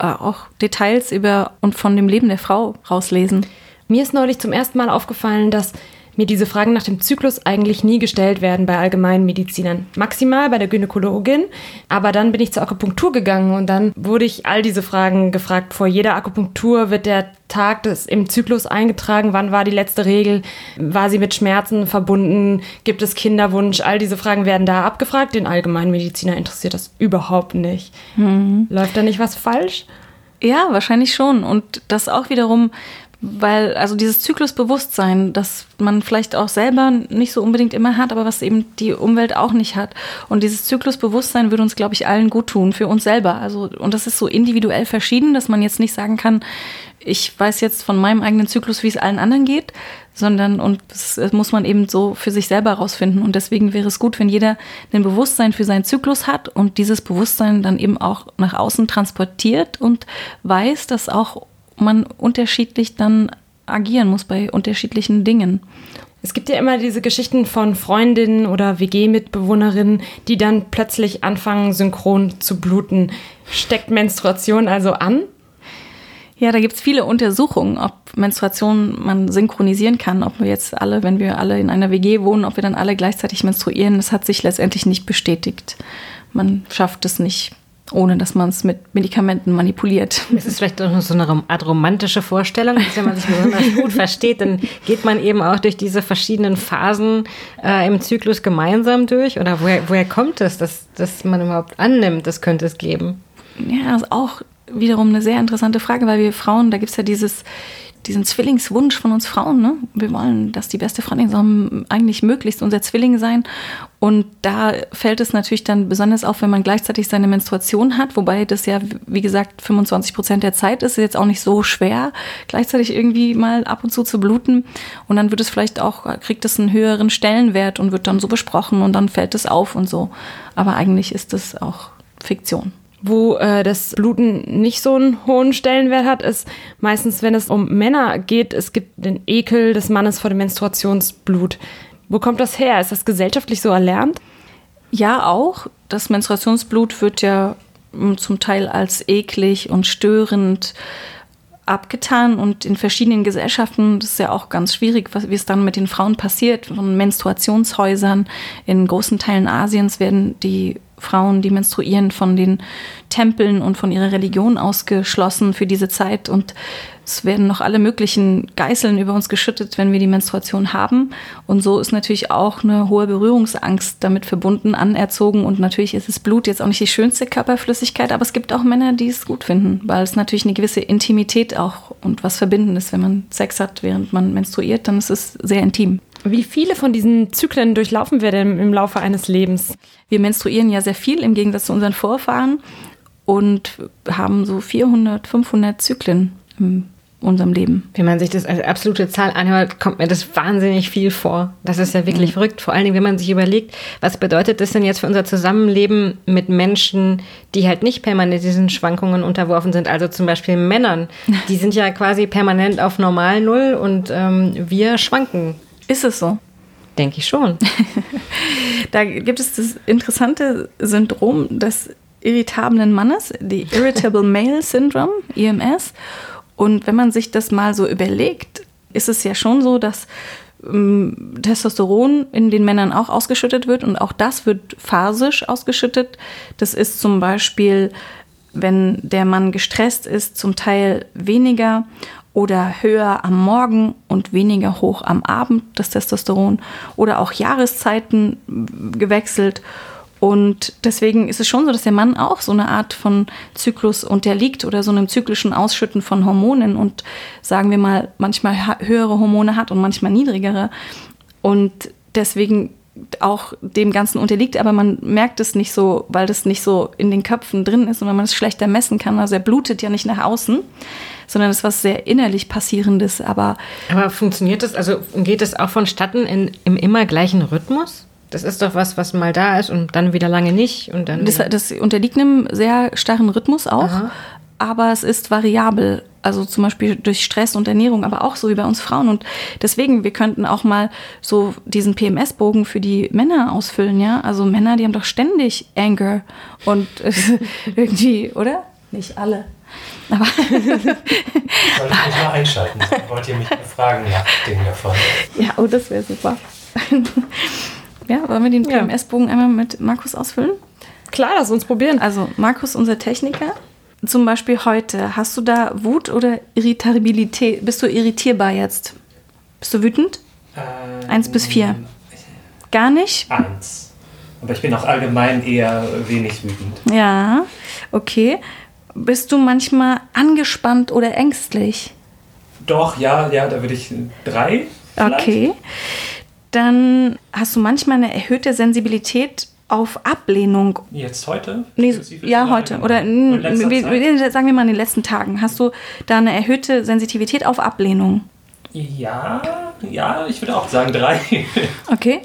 auch Details über und von dem Leben der Frau rauslesen. Mir ist neulich zum ersten Mal aufgefallen, dass mir diese Fragen nach dem Zyklus eigentlich nie gestellt werden bei allgemeinen Medizinern. Maximal bei der Gynäkologin. Aber dann bin ich zur Akupunktur gegangen und dann wurde ich all diese Fragen gefragt. Vor jeder Akupunktur wird der Tag des, im Zyklus eingetragen. Wann war die letzte Regel? War sie mit Schmerzen verbunden? Gibt es Kinderwunsch? All diese Fragen werden da abgefragt. Den allgemeinen Mediziner interessiert das überhaupt nicht. Läuft da nicht was falsch? Ja, wahrscheinlich schon. Und das auch wiederum, weil, also dieses Zyklusbewusstsein, das man vielleicht auch selber nicht so unbedingt immer hat, aber was eben die Umwelt auch nicht hat. Und dieses Zyklusbewusstsein würde uns, glaube ich, allen gut tun, für uns selber. Also, und das ist so individuell verschieden, dass man jetzt nicht sagen kann, ich weiß jetzt von meinem eigenen Zyklus, wie es allen anderen geht, sondern und das muss man eben so für sich selber rausfinden. Und deswegen wäre es gut, wenn jeder ein Bewusstsein für seinen Zyklus hat und dieses Bewusstsein dann eben auch nach außen transportiert und weiß, dass auch man unterschiedlich dann agieren muss bei unterschiedlichen Dingen. Es gibt ja immer diese Geschichten von Freundinnen oder WG-Mitbewohnerinnen, die dann plötzlich anfangen, synchron zu bluten. Steckt Menstruation also an? Ja, da gibt es viele Untersuchungen, ob Menstruation man synchronisieren kann, ob wir jetzt alle, wenn wir alle in einer WG wohnen, ob wir dann alle gleichzeitig menstruieren. Das hat sich letztendlich nicht bestätigt. Man schafft es nicht, ohne dass man es mit Medikamenten manipuliert. Es ist vielleicht auch so eine Art romantische Vorstellung, dass wenn man sich besonders gut versteht, dann geht man eben auch durch diese verschiedenen Phasen äh, im Zyklus gemeinsam durch. Oder woher, woher kommt es, dass, dass man überhaupt annimmt, das könnte es geben? Ja, das ist auch wiederum eine sehr interessante Frage, weil wir Frauen, da gibt es ja dieses, diesen Zwillingswunsch von uns Frauen. Ne? Wir wollen, dass die beste Freundin soll eigentlich möglichst unser Zwilling sein. Und da fällt es natürlich dann besonders auf, wenn man gleichzeitig seine Menstruation hat, wobei das ja, wie gesagt, 25 Prozent der Zeit ist, ist jetzt auch nicht so schwer, gleichzeitig irgendwie mal ab und zu zu bluten. Und dann wird es vielleicht auch, kriegt es einen höheren Stellenwert und wird dann so besprochen und dann fällt es auf und so. Aber eigentlich ist das auch Fiktion wo äh, das Bluten nicht so einen hohen Stellenwert hat, ist meistens, wenn es um Männer geht, es gibt den Ekel des Mannes vor dem Menstruationsblut. Wo kommt das her? Ist das gesellschaftlich so erlernt? Ja, auch. Das Menstruationsblut wird ja hm, zum Teil als eklig und störend abgetan und in verschiedenen Gesellschaften, das ist ja auch ganz schwierig, was, wie es dann mit den Frauen passiert. Von Menstruationshäusern in großen Teilen Asiens werden die Frauen, die menstruieren, von den Tempeln und von ihrer Religion ausgeschlossen für diese Zeit. Und es werden noch alle möglichen Geißeln über uns geschüttet, wenn wir die Menstruation haben. Und so ist natürlich auch eine hohe Berührungsangst damit verbunden, anerzogen. Und natürlich ist das Blut jetzt auch nicht die schönste Körperflüssigkeit, aber es gibt auch Männer, die es gut finden, weil es natürlich eine gewisse Intimität auch und was Verbindendes, wenn man Sex hat, während man menstruiert, dann ist es sehr intim. Wie viele von diesen Zyklen durchlaufen wir denn im Laufe eines Lebens? Wir menstruieren ja sehr viel im Gegensatz zu unseren Vorfahren und haben so 400, 500 Zyklen im unserem Leben. Wenn man sich das als absolute Zahl anhört, kommt mir das wahnsinnig viel vor. Das ist ja wirklich mhm. verrückt. Vor allen Dingen, wenn man sich überlegt, was bedeutet das denn jetzt für unser Zusammenleben mit Menschen, die halt nicht permanent diesen Schwankungen unterworfen sind. Also zum Beispiel Männern. Die sind ja quasi permanent auf normal Null und ähm, wir schwanken. Ist es so? Denke ich schon. da gibt es das interessante Syndrom des irritablen Mannes, die Irritable Male Syndrome, IMS. Und wenn man sich das mal so überlegt, ist es ja schon so, dass ähm, Testosteron in den Männern auch ausgeschüttet wird und auch das wird phasisch ausgeschüttet. Das ist zum Beispiel, wenn der Mann gestresst ist, zum Teil weniger oder höher am Morgen und weniger hoch am Abend, das Testosteron, oder auch Jahreszeiten gewechselt. Und deswegen ist es schon so, dass der Mann auch so eine Art von Zyklus unterliegt oder so einem zyklischen Ausschütten von Hormonen und sagen wir mal manchmal höhere Hormone hat und manchmal niedrigere. Und deswegen auch dem Ganzen unterliegt, aber man merkt es nicht so, weil das nicht so in den Köpfen drin ist und weil man es schlechter messen kann. Also er blutet ja nicht nach außen, sondern es ist was sehr innerlich passierendes. Aber, aber funktioniert das, also geht es auch vonstatten in, im immer gleichen Rhythmus? Das ist doch was, was mal da ist und dann wieder lange nicht. Und dann das, das unterliegt einem sehr starren Rhythmus auch, Aha. aber es ist variabel. Also zum Beispiel durch Stress und Ernährung, aber auch so wie bei uns Frauen. Und deswegen, wir könnten auch mal so diesen PMS-Bogen für die Männer ausfüllen, ja. Also Männer, die haben doch ständig Anger und irgendwie, oder? Nicht alle. Aber Soll ich mich mal einschalten? Wollt ihr mich befragen nach dem davon? Ja, oh, das wäre super. ja, wollen wir den PMS-Bogen einmal mit Markus ausfüllen? Klar, lass uns probieren. Also Markus, unser Techniker, zum Beispiel heute, hast du da Wut oder Irritabilität? Bist du irritierbar jetzt? Bist du wütend? Ähm, Eins bis vier. Gar nicht? Eins. Aber ich bin auch allgemein eher wenig wütend. Ja, okay. Bist du manchmal angespannt oder ängstlich? Doch, ja, ja, da würde ich drei. Vielleicht. Okay. Dann hast du manchmal eine erhöhte Sensibilität auf Ablehnung. Jetzt heute? Nee, ja, heute. Oder sagen wir mal in den letzten Tagen. Hast du da eine erhöhte Sensitivität auf Ablehnung? Ja, ja, ich würde auch sagen drei. okay.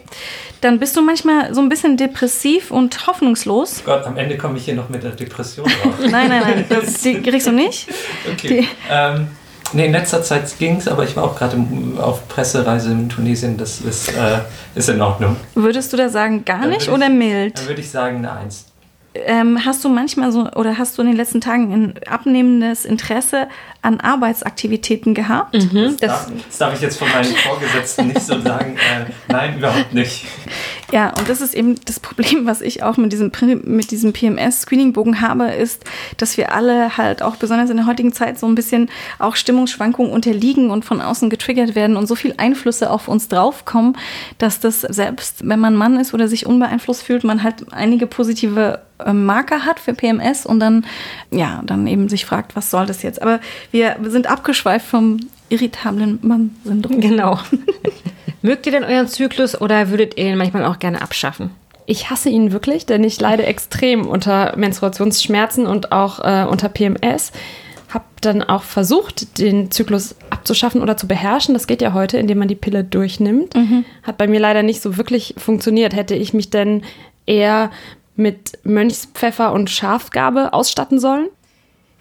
Dann bist du manchmal so ein bisschen depressiv und hoffnungslos. Gott, am Ende komme ich hier noch mit der Depression raus. nein, nein, nein, das, die kriegst du nicht. Okay. Die, ähm, Nee, in letzter Zeit ging es, aber ich war auch gerade auf Pressereise in Tunesien. Das ist, äh, ist in Ordnung. Würdest du da sagen, gar nicht oder mild? Dann würde ich sagen, eine Eins. Ähm, hast du manchmal so oder hast du in den letzten Tagen ein abnehmendes Interesse an Arbeitsaktivitäten gehabt? Das, darf, das darf ich jetzt von meinen Vorgesetzten nicht so sagen. Äh, nein, überhaupt nicht. Ja, und das ist eben das Problem, was ich auch mit diesem, mit diesem PMS-Screening-Bogen habe, ist, dass wir alle halt auch besonders in der heutigen Zeit so ein bisschen auch Stimmungsschwankungen unterliegen und von außen getriggert werden und so viel Einflüsse auf uns draufkommen, dass das selbst, wenn man Mann ist oder sich unbeeinflusst fühlt, man halt einige positive äh, Marker hat für PMS und dann, ja, dann eben sich fragt, was soll das jetzt? Aber wir sind abgeschweift vom irritablen Mann-Syndrom. Genau. Mögt ihr denn euren Zyklus oder würdet ihr ihn manchmal auch gerne abschaffen? Ich hasse ihn wirklich, denn ich leide extrem unter Menstruationsschmerzen und auch äh, unter PMS. Hab dann auch versucht, den Zyklus abzuschaffen oder zu beherrschen. Das geht ja heute, indem man die Pille durchnimmt. Hat bei mir leider nicht so wirklich funktioniert. Hätte ich mich denn eher mit Mönchspfeffer und Schafgabe ausstatten sollen?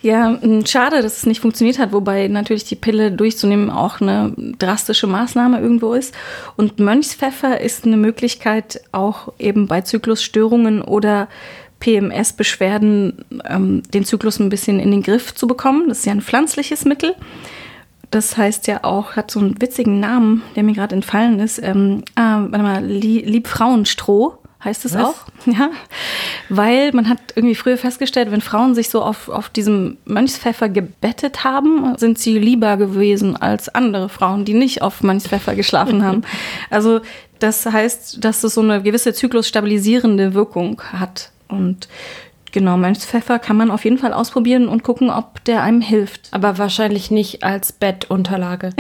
Ja, m, schade, dass es nicht funktioniert hat, wobei natürlich die Pille durchzunehmen auch eine drastische Maßnahme irgendwo ist. Und Mönchspfeffer ist eine Möglichkeit, auch eben bei Zyklusstörungen oder PMS-Beschwerden ähm, den Zyklus ein bisschen in den Griff zu bekommen. Das ist ja ein pflanzliches Mittel. Das heißt ja auch, hat so einen witzigen Namen, der mir gerade entfallen ist. Ähm, ah, warte mal, Lie Liebfrauenstroh heißt es Was? auch. Ja, weil man hat irgendwie früher festgestellt, wenn Frauen sich so auf, auf diesem Mönchspfeffer gebettet haben, sind sie lieber gewesen als andere Frauen, die nicht auf Mönchspfeffer geschlafen haben. Also das heißt, dass es so eine gewisse zyklusstabilisierende Wirkung hat. Und genau, Mönchspfeffer kann man auf jeden Fall ausprobieren und gucken, ob der einem hilft. Aber wahrscheinlich nicht als Bettunterlage.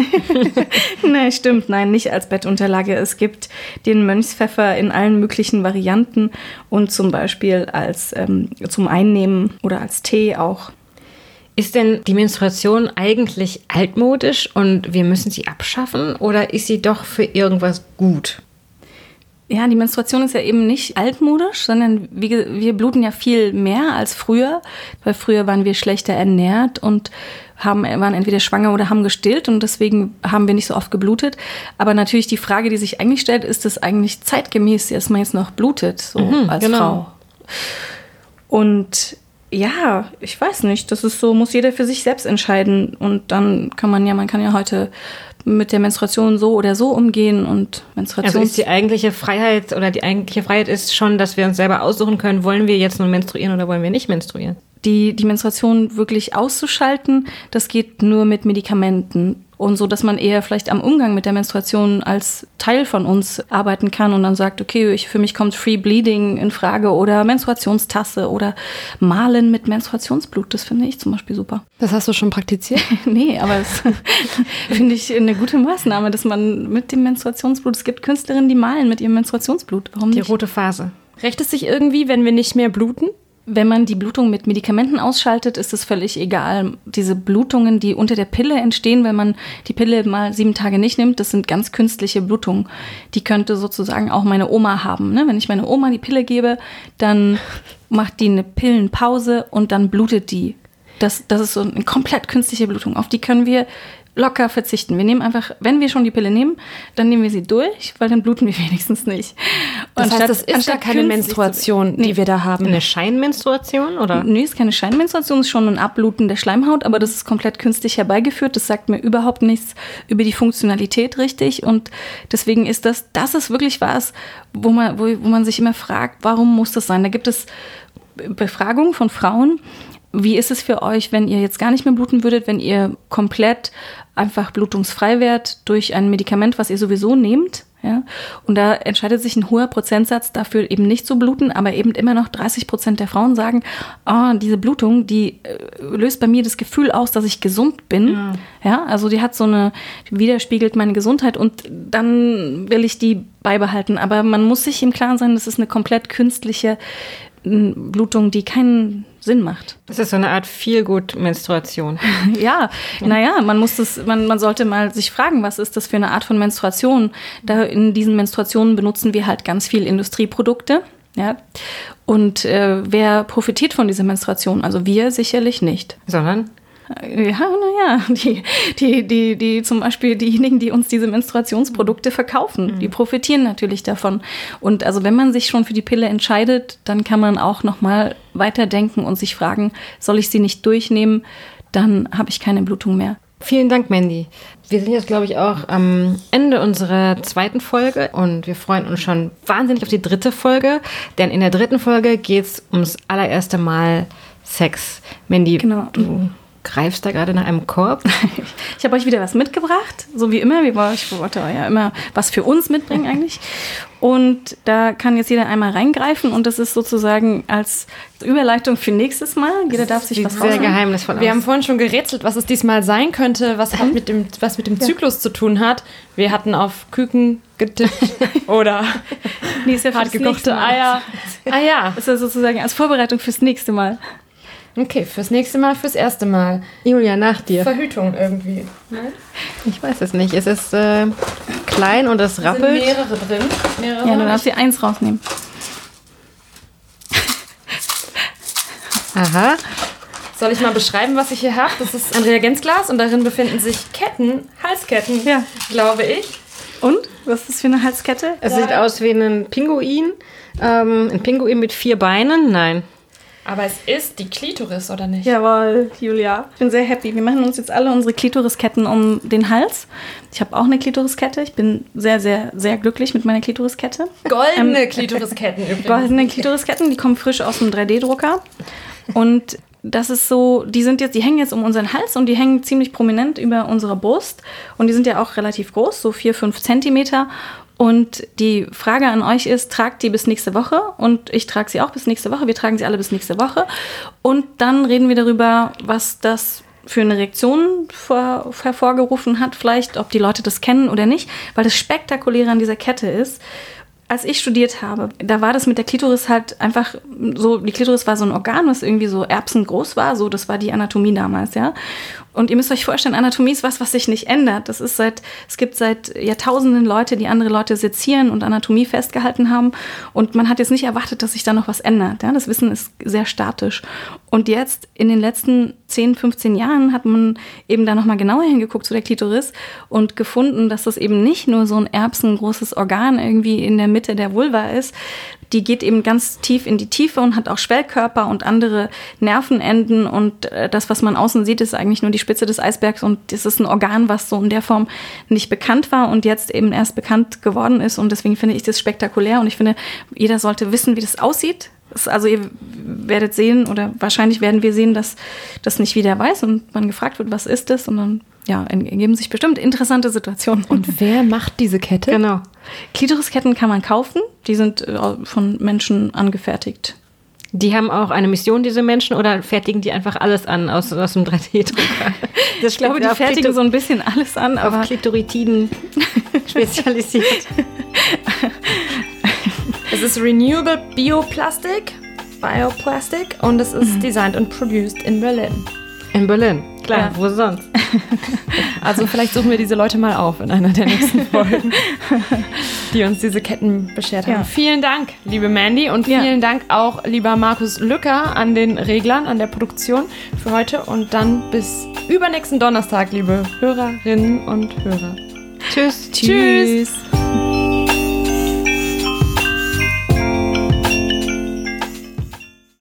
Nein, stimmt, nein, nicht als Bettunterlage. Es gibt den Mönchspfeffer in allen möglichen Varianten und zum Beispiel als ähm, zum Einnehmen oder als Tee auch. Ist denn die Menstruation eigentlich altmodisch und wir müssen sie abschaffen oder ist sie doch für irgendwas gut? Ja, die Menstruation ist ja eben nicht altmodisch, sondern wir, wir bluten ja viel mehr als früher, weil früher waren wir schlechter ernährt und haben, waren entweder schwanger oder haben gestillt und deswegen haben wir nicht so oft geblutet. Aber natürlich die Frage, die sich eigentlich stellt, ist es eigentlich zeitgemäß, dass man jetzt noch blutet, so als genau. Frau? Und ja, ich weiß nicht, das ist so, muss jeder für sich selbst entscheiden und dann kann man ja, man kann ja heute mit der Menstruation so oder so umgehen und Menstruation Also ist die eigentliche Freiheit oder die eigentliche Freiheit ist schon, dass wir uns selber aussuchen können, wollen wir jetzt nun menstruieren oder wollen wir nicht menstruieren? die, die Menstruation wirklich auszuschalten, das geht nur mit Medikamenten. Und so, dass man eher vielleicht am Umgang mit der Menstruation als Teil von uns arbeiten kann und dann sagt, okay, ich, für mich kommt Free Bleeding in Frage oder Menstruationstasse oder Malen mit Menstruationsblut. Das finde ich zum Beispiel super. Das hast du schon praktiziert? Nee, aber es finde ich eine gute Maßnahme, dass man mit dem Menstruationsblut, es gibt Künstlerinnen, die malen mit ihrem Menstruationsblut. Warum Die nicht? rote Phase. Rächt es sich irgendwie, wenn wir nicht mehr bluten? Wenn man die Blutung mit Medikamenten ausschaltet, ist es völlig egal. Diese Blutungen, die unter der Pille entstehen, wenn man die Pille mal sieben Tage nicht nimmt, das sind ganz künstliche Blutungen. Die könnte sozusagen auch meine Oma haben. Ne? Wenn ich meine Oma die Pille gebe, dann macht die eine Pillenpause und dann blutet die. Das, das ist so eine komplett künstliche Blutung. Auf die können wir locker verzichten. Wir nehmen einfach, wenn wir schon die Pille nehmen, dann nehmen wir sie durch, weil dann bluten wir wenigstens nicht. Das heißt, das ist gar keine Menstruation, Nee. die wir da haben. Eine Scheinmenstruation oder? Nee, ist keine Scheinmenstruation, ist schon ein Abbluten der Schleimhaut, aber das ist komplett künstlich herbeigeführt. Das sagt mir überhaupt nichts über die Funktionalität richtig. Und deswegen ist das, das ist wirklich was, wo man, wo, wo man sich immer fragt, warum muss das sein? Da gibt es Befragungen von Frauen. Wie ist es für euch, wenn ihr jetzt gar nicht mehr bluten würdet, wenn ihr komplett einfach blutungsfrei wärt durch ein Medikament, was ihr sowieso nehmt? Ja? Und da entscheidet sich ein hoher Prozentsatz dafür, eben nicht zu bluten, aber eben immer noch 30 Prozent der Frauen sagen, ah, diese Blutung, die äh, löst bei mir das Gefühl aus, dass ich gesund bin. Ja, also die hat so eine, die widerspiegelt meine Gesundheit und dann will ich die beibehalten. Aber man muss sich im Klaren sein, das ist eine komplett künstliche Blutung, die keinen Sinn macht. Das ist so eine Art Feelgood-Menstruation. Ja, naja, man muss das, man, man sollte mal sich fragen, was ist das für eine Art von Menstruation? Da in diesen Menstruationen benutzen wir halt ganz viel Industrieprodukte. Ja. Und äh, wer profitiert von dieser Menstruation? Also wir sicherlich nicht. Sondern? Ja, naja, die, die, die, die zum Beispiel diejenigen, die uns diese Menstruationsprodukte verkaufen, die profitieren natürlich davon. Und also wenn man sich schon für die Pille entscheidet, dann kann man auch nochmal weiterdenken und sich fragen, soll ich sie nicht durchnehmen, dann habe ich keine Blutung mehr. Vielen Dank, Mandy. Wir sind jetzt, glaube ich, auch am Ende unserer zweiten Folge und wir freuen uns schon wahnsinnig auf die dritte Folge, denn in der dritten Folge geht es ums allererste Mal Sex. Mandy, Genau. du greifst da gerade nach einem Korb. Ich habe euch wieder was mitgebracht, so wie immer. Wir wollen- Ich wollte ja immer was für uns mitbringen eigentlich. Und da kann jetzt jeder einmal reingreifen und das ist sozusagen als Überleitung für nächstes Mal. Jeder darf sich Sieht was sehr geheimnisvoll Wir aus. haben vorhin schon gerätselt, was es diesmal sein könnte, was, hat mit, dem, was mit dem Zyklus zu tun hat. Wir hatten auf Küken getippt oder Nee, ist ja hart gekochte. Eier. Ah ja, Das ist ja sozusagen als Vorbereitung fürs nächste Mal. Okay, fürs nächste Mal, fürs erste Mal. Julia, nach dir. Verhütung irgendwie. Ich weiß es nicht. Es ist äh, klein und es Sind rappelt. mehrere drin. Mehrere. Ja, du darfst dir eins rausnehmen. Aha. Soll ich mal beschreiben, was ich hier habe? Das ist ein Reagenzglas und darin befinden sich Ketten, Halsketten, Ja. glaube ich. Und? Was ist das für eine Halskette? Es sieht aus wie ein Pinguin. Ähm, ein Pinguin mit vier Beinen. Nein. Aber es ist die Klitoris, oder nicht? Jawohl, Julia. Ich bin sehr happy. Wir machen uns jetzt alle unsere Klitorisketten um den Hals. Ich habe auch eine Klitoriskette. Ich bin sehr, sehr, sehr glücklich mit meiner Klitoriskette. Goldene Klitorisketten übrigens. Goldene Klitorisketten, die kommen frisch aus dem 3D-Drucker. Und das ist so, die sind jetzt, die hängen jetzt um unseren Hals und die hängen ziemlich prominent über unserer Brust. Und die sind ja auch relativ groß, so 4, 5 Zentimeter. Und die Frage an euch ist, tragt die bis nächste Woche und ich trage sie auch bis nächste Woche. Wir tragen sie alle bis nächste Woche. Und dann reden wir darüber, was das für eine Reaktion vor, hervorgerufen hat, vielleicht, ob die Leute das kennen oder nicht, weil das Spektakuläre an dieser Kette ist, als ich studiert habe, da war das mit der Klitoris halt einfach so, die Klitoris war so ein Organ, was irgendwie so erbsengroß war, so, das war die Anatomie damals, ja. Und ihr müsst euch vorstellen, Anatomie ist was, was sich nicht ändert. Das ist seit, es gibt seit Jahrtausenden Leute, die andere Leute sezieren und Anatomie festgehalten haben. Und man hat jetzt nicht erwartet, dass sich da noch was ändert. Ja? Das Wissen ist sehr statisch. Und jetzt in den letzten 10, 15 Jahren hat man eben da nochmal genauer hingeguckt zu der Klitoris und gefunden, dass das eben nicht nur so ein erbsengroßes Organ irgendwie in der Mitte der Vulva ist. Die geht eben ganz tief in die Tiefe und hat auch Schwellkörper und andere Nervenenden. Und äh, das, was man außen sieht, ist eigentlich nur die Spitze des Eisbergs. Und das ist ein Organ, was so in der Form nicht bekannt war und jetzt eben erst bekannt geworden ist. Und deswegen finde ich das spektakulär. Und ich finde, jeder sollte wissen, wie das aussieht. Also ihr werdet sehen oder wahrscheinlich werden wir sehen, dass das nicht jeder weiß und man gefragt wird, was ist das? Und dann ja, ergeben sich bestimmt interessante Situationen. Und wer macht diese Kette? Genau. Klitorisketten kann man kaufen. Die sind äh, von Menschen angefertigt. Die haben auch eine Mission, diese Menschen, oder fertigen die einfach alles an aus, aus dem 3D-Drucker? Ich glaube, die fertigen so ein bisschen alles an, auf aber Klitoritiden spezialisiert. Es ist Renewable Bioplastic, Bioplastic und es ist designed und produced in Berlin. In Berlin. Klar, Ja. wo sonst? Also vielleicht suchen wir diese Leute mal auf in einer der nächsten Folgen, die uns diese Ketten beschert haben. Ja. Vielen Dank, liebe Mandy und Ja. vielen Dank auch lieber Markus Lücker an den Reglern, an der Produktion für heute und dann bis übernächsten Donnerstag, liebe Hörerinnen und Hörer. Tschüss. Tschüss.